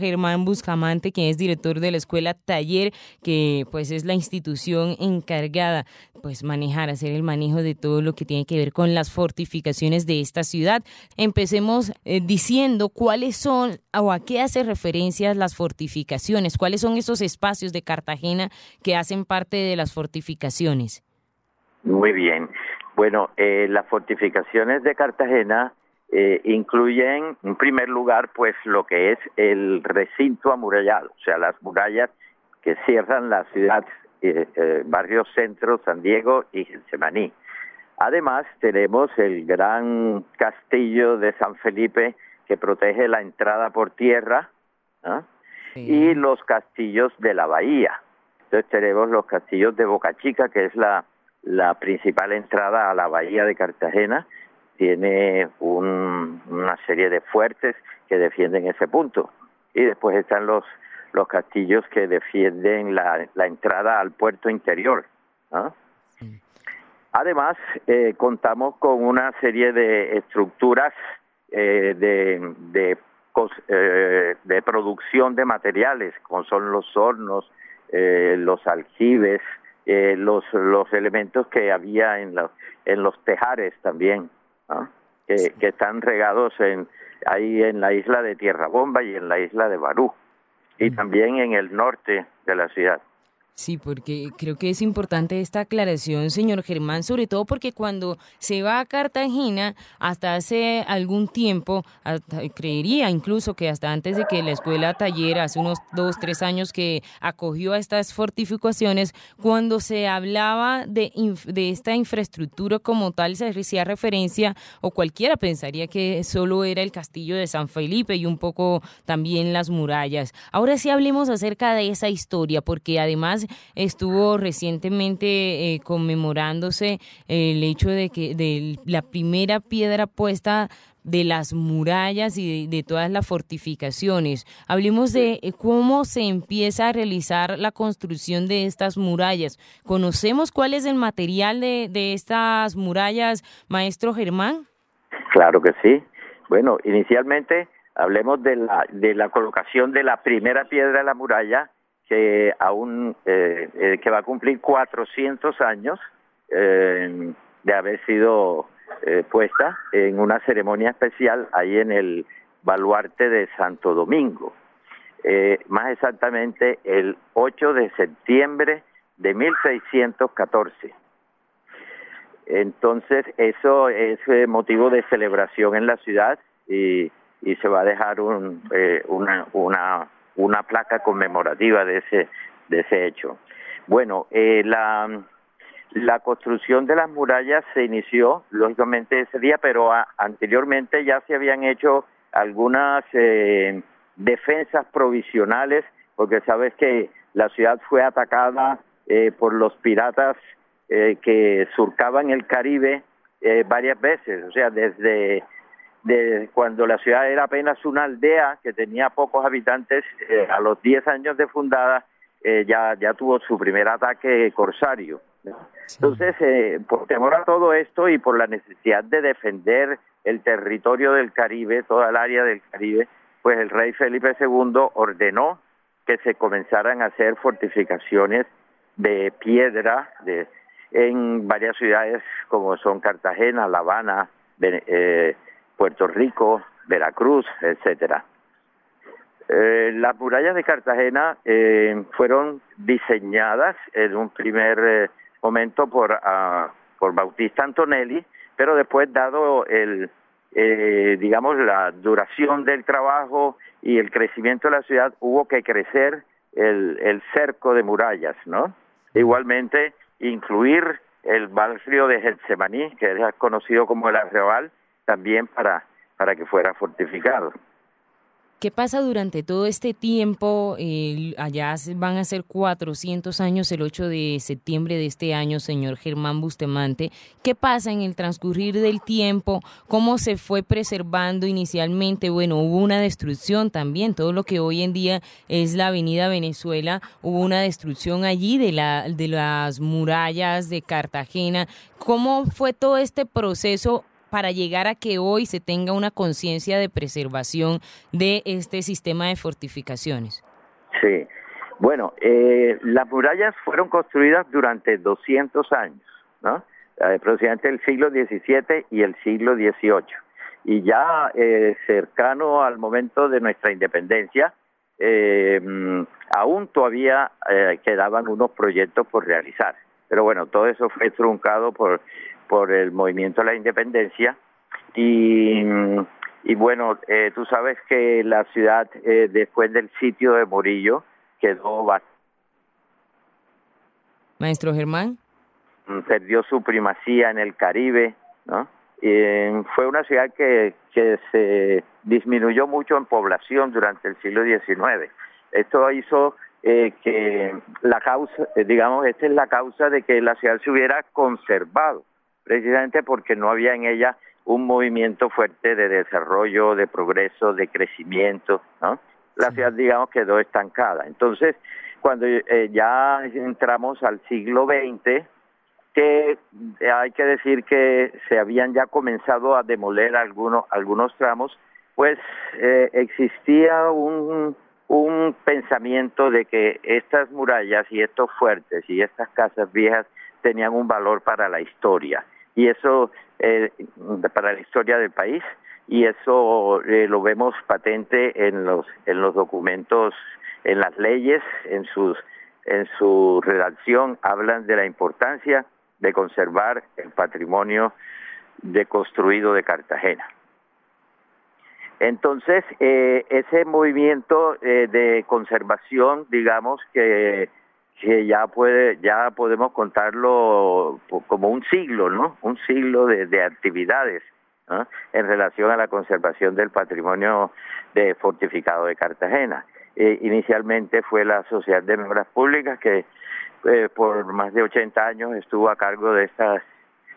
Germán Buscamante, quien es director de la escuela Taller, que pues es la institución encargada pues manejar, hacer el manejo de todo lo que tiene que ver con las fortificaciones de esta ciudad. Empecemos eh, diciendo cuáles son o a qué hace referencia las fortificaciones, cuáles son esos espacios de Cartagena que hacen parte de las fortificaciones. Muy bien. Bueno, eh, las fortificaciones de Cartagena eh, incluyen, en primer lugar, pues lo que es el recinto amurallado, o sea, las murallas que cierran la ciudad, eh, eh, barrio centro, San Diego y Getsemaní. Además, tenemos el gran castillo de San Felipe que protege la entrada por tierra y los castillos de la bahía. Entonces tenemos los castillos de Boca Chica, que es la, la principal entrada a la bahía de Cartagena, tiene una serie de fuertes que defienden ese punto. Y después están los, los castillos que defienden la, la entrada al puerto interior. Además, eh, contamos con una serie de estructuras eh, de, de, eh, producción de materiales, como son los hornos, los aljibes, los, los elementos que había en, en los tejares también que, que, están regados en, ahí en la isla de Tierra Bomba y en la isla de Barú, y también en el norte de la ciudad. Sí, porque creo que es importante esta aclaración, señor Germán, sobre todo porque cuando se va a Cartagena, hasta hace algún tiempo, creería incluso que hasta antes de que la escuela taller, hace unos dos, tres años que acogió a estas fortificaciones, cuando se hablaba de, de esta infraestructura como tal, se hacía referencia, o cualquiera pensaría que solo era el castillo de San Felipe y un poco también las murallas. Ahora sí hablemos acerca de esa historia, porque además estuvo recientemente eh, conmemorándose el hecho de que de la primera piedra puesta de las murallas y de, todas las fortificaciones. Hablemos de eh, cómo se empieza a realizar la construcción de estas murallas. ¿Conocemos cuál es el material de, de estas murallas, maestro Germán? Claro que sí. Bueno, inicialmente hablemos de la, de la colocación de la primera piedra de la muralla que aún eh, eh, que va a cumplir 400 años eh, de haber sido puesta en una ceremonia especial ahí en el baluarte de Santo Domingo, más exactamente el 8 de septiembre de 1614. Entonces eso es motivo de celebración en la ciudad y, y se va a dejar un, una, una una placa conmemorativa de ese, de ese hecho. Bueno, eh, la, construcción de las murallas se inició, lógicamente, ese día, pero anteriormente ya se habían hecho algunas eh, defensas provisionales, porque sabes que la ciudad fue atacada eh, por los piratas que surcaban el Caribe varias veces, o sea, desde de cuando la ciudad era apenas una aldea que tenía pocos habitantes, eh, a los 10 años de fundada eh, ya, ya tuvo su primer ataque corsario. Entonces, eh, por temor a todo esto y por la necesidad de defender el territorio del Caribe, toda el área del Caribe, pues el rey Felipe II ordenó que se comenzaran a hacer fortificaciones de piedra de, en varias ciudades como son Cartagena, La Habana, eh, Puerto Rico, Veracruz, etcétera. Eh, las murallas de Cartagena eh, fueron diseñadas en un primer eh, momento por, ah, por Bautista Antonelli, pero después dado el, digamos, la duración del trabajo y el crecimiento de la ciudad, hubo que crecer el, el cerco de murallas, ¿no? Igualmente, incluir el barrio de Getsemaní, que es conocido como el Arrebal, también para, para que fuera fortificado. ¿Qué pasa durante todo este tiempo? allá van a ser 400 años el 8 de septiembre de este año, señor Germán Bustemante. ¿Qué pasa en el transcurrir del tiempo? ¿Cómo se fue preservando inicialmente? Bueno, hubo una destrucción también. Todo lo que hoy en día es la Avenida Venezuela, hubo una destrucción allí de, la, de las murallas de Cartagena. ¿Cómo fue todo este proceso para llegar a que hoy se tenga una conciencia de preservación de este sistema de fortificaciones? Sí, bueno, eh, las murallas fueron construidas durante 200 años, ¿no? aproximadamente el siglo XVII y el siglo XVIII. Y ya eh, cercano al momento de nuestra independencia, eh, aún todavía eh, quedaban unos proyectos por realizar. Pero bueno, todo eso fue truncado por, por el movimiento de la independencia. Y, y bueno, eh, tú sabes que la ciudad, eh, después del sitio de Murillo, quedó Maestro Germán. Mm, perdió su primacía en el Caribe, ¿no? Y fue una ciudad que, que se disminuyó mucho en población durante el siglo XIX. Esto hizo eh, que la causa, eh, digamos, esta es la causa de que la ciudad se hubiera conservado, precisamente porque no había en ella un movimiento fuerte de desarrollo, de progreso, de crecimiento, ¿no? La ciudad, digamos, quedó estancada. Entonces, cuando eh, ya entramos al siglo XX, que hay que decir que se habían ya comenzado a demoler algunos algunos tramos, pues eh, existía un, un pensamiento de que estas murallas y estos fuertes y estas casas viejas tenían un valor para la historia y eso eh, para la historia del país y eso eh, lo vemos patente en los en los documentos en las leyes en sus en su redacción hablan de la importancia de conservar el patrimonio deconstruido de Cartagena. Entonces, eh, ese movimiento eh, de conservación, digamos que, que ya puede, ya podemos contarlo como un siglo, ¿no? Un siglo de, de actividades ¿no? en relación a la conservación del patrimonio de fortificado de Cartagena. Eh, inicialmente fue la Sociedad de Memoras Públicas que eh, por más de 80 años estuvo a cargo de estas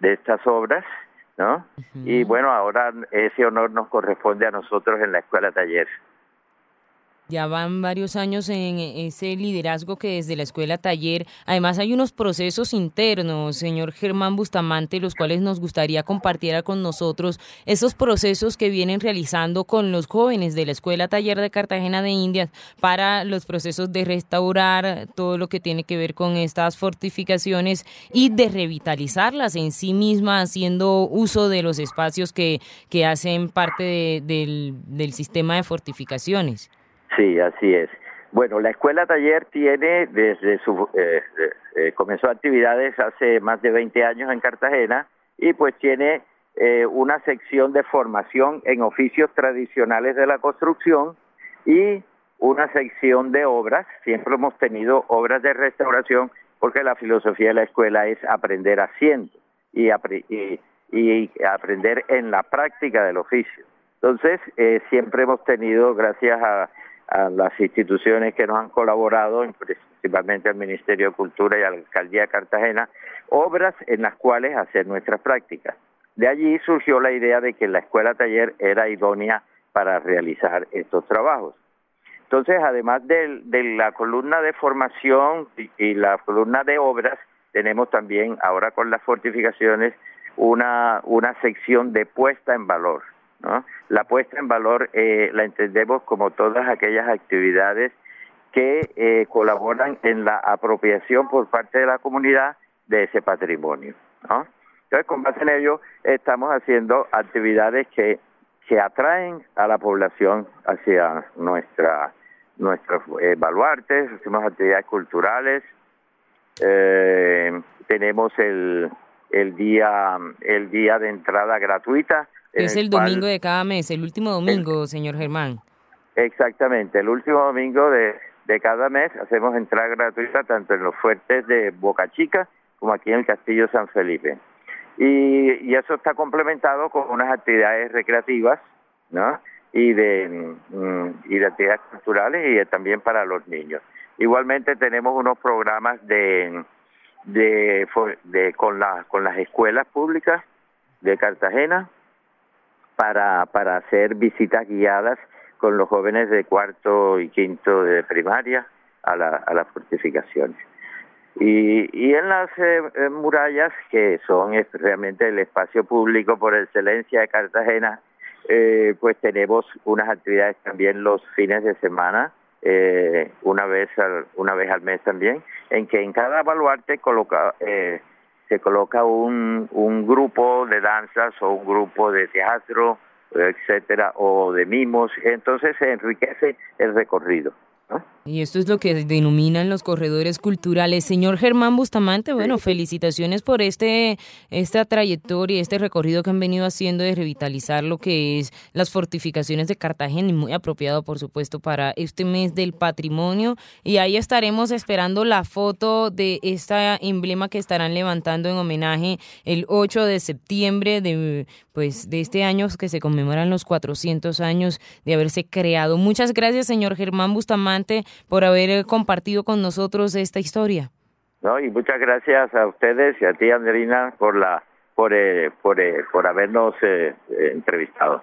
de estas obras, ¿no? Y bueno, ahora ese honor nos corresponde a nosotros en la escuela taller. Ya van varios años en ese liderazgo que desde la escuela taller, además hay unos procesos internos, señor Germán Bustamante, los cuales nos gustaría compartir con nosotros, esos procesos que vienen realizando con los jóvenes de la escuela taller de Cartagena de Indias para los procesos de restaurar todo lo que tiene que ver con estas fortificaciones y de revitalizarlas en sí mismas, haciendo uso de los espacios que, que hacen parte del, del sistema de fortificaciones. Sí, así es. Bueno, la escuela taller tiene desde su eh, eh, comenzó actividades hace más de 20 años en Cartagena y pues tiene eh, una sección de formación en oficios tradicionales de la construcción y una sección de obras. Siempre hemos tenido obras de restauración porque la filosofía de la escuela es aprender haciendo y, y, y aprender en la práctica del oficio. Entonces, eh, siempre hemos tenido, gracias a a las instituciones que nos han colaborado, principalmente al Ministerio de Cultura y a la Alcaldía de Cartagena, obras en las cuales hacer nuestras prácticas. De allí surgió la idea de que la escuela taller era idónea para realizar estos trabajos. Entonces, además de, la columna de formación y, la columna de obras, tenemos también ahora con las fortificaciones una, una sección de puesta en valor. La puesta en valor eh, la entendemos como todas aquellas actividades que eh, colaboran en la apropiación por parte de la comunidad de ese patrimonio. Entonces, con base en ello, estamos haciendo actividades que, que atraen a la población hacia nuestra nuestros eh, baluartes, hacemos actividades culturales, tenemos el, el día el día de entrada gratuita es el, domingo de cada mes, el último domingo, señor Germán. Exactamente, el último domingo de, de cada mes hacemos entrada gratuita tanto en los fuertes de Boca Chica como aquí en el Castillo San Felipe. Y, y eso está complementado con unas actividades recreativas, ¿no? Y de, mm, y de actividades culturales y también para los niños. Igualmente tenemos unos programas de, de, de con, con las escuelas públicas de Cartagena, para, para hacer visitas guiadas con los jóvenes de cuarto y quinto de primaria a, la, a las fortificaciones. Y, y en las eh, murallas, que son realmente el espacio público por excelencia de Cartagena, eh, pues tenemos unas actividades también los fines de semana, eh, una vez al, una vez al mes también, en que en cada baluarte coloca, eh, se coloca un, un grupo de danzas o un grupo de teatro, etcétera, o de mimos, entonces se enriquece el recorrido. Y esto es lo que denominan los corredores culturales. Señor Germán Bustamante, bueno, felicitaciones por este esta trayectoria, este recorrido que han venido haciendo de revitalizar lo que es las fortificaciones de Cartagena y muy apropiado, por supuesto, para este mes del patrimonio. Y ahí estaremos esperando la foto de esta emblema que estarán levantando en homenaje el 8 de septiembre de pues de este año que se conmemoran los 400 años de haberse creado. Muchas gracias, señor Germán Bustamante por haber eh, compartido con nosotros esta historia. No, y muchas gracias a ustedes y a ti, Andrina, por la por eh, por, eh, por habernos entrevistado.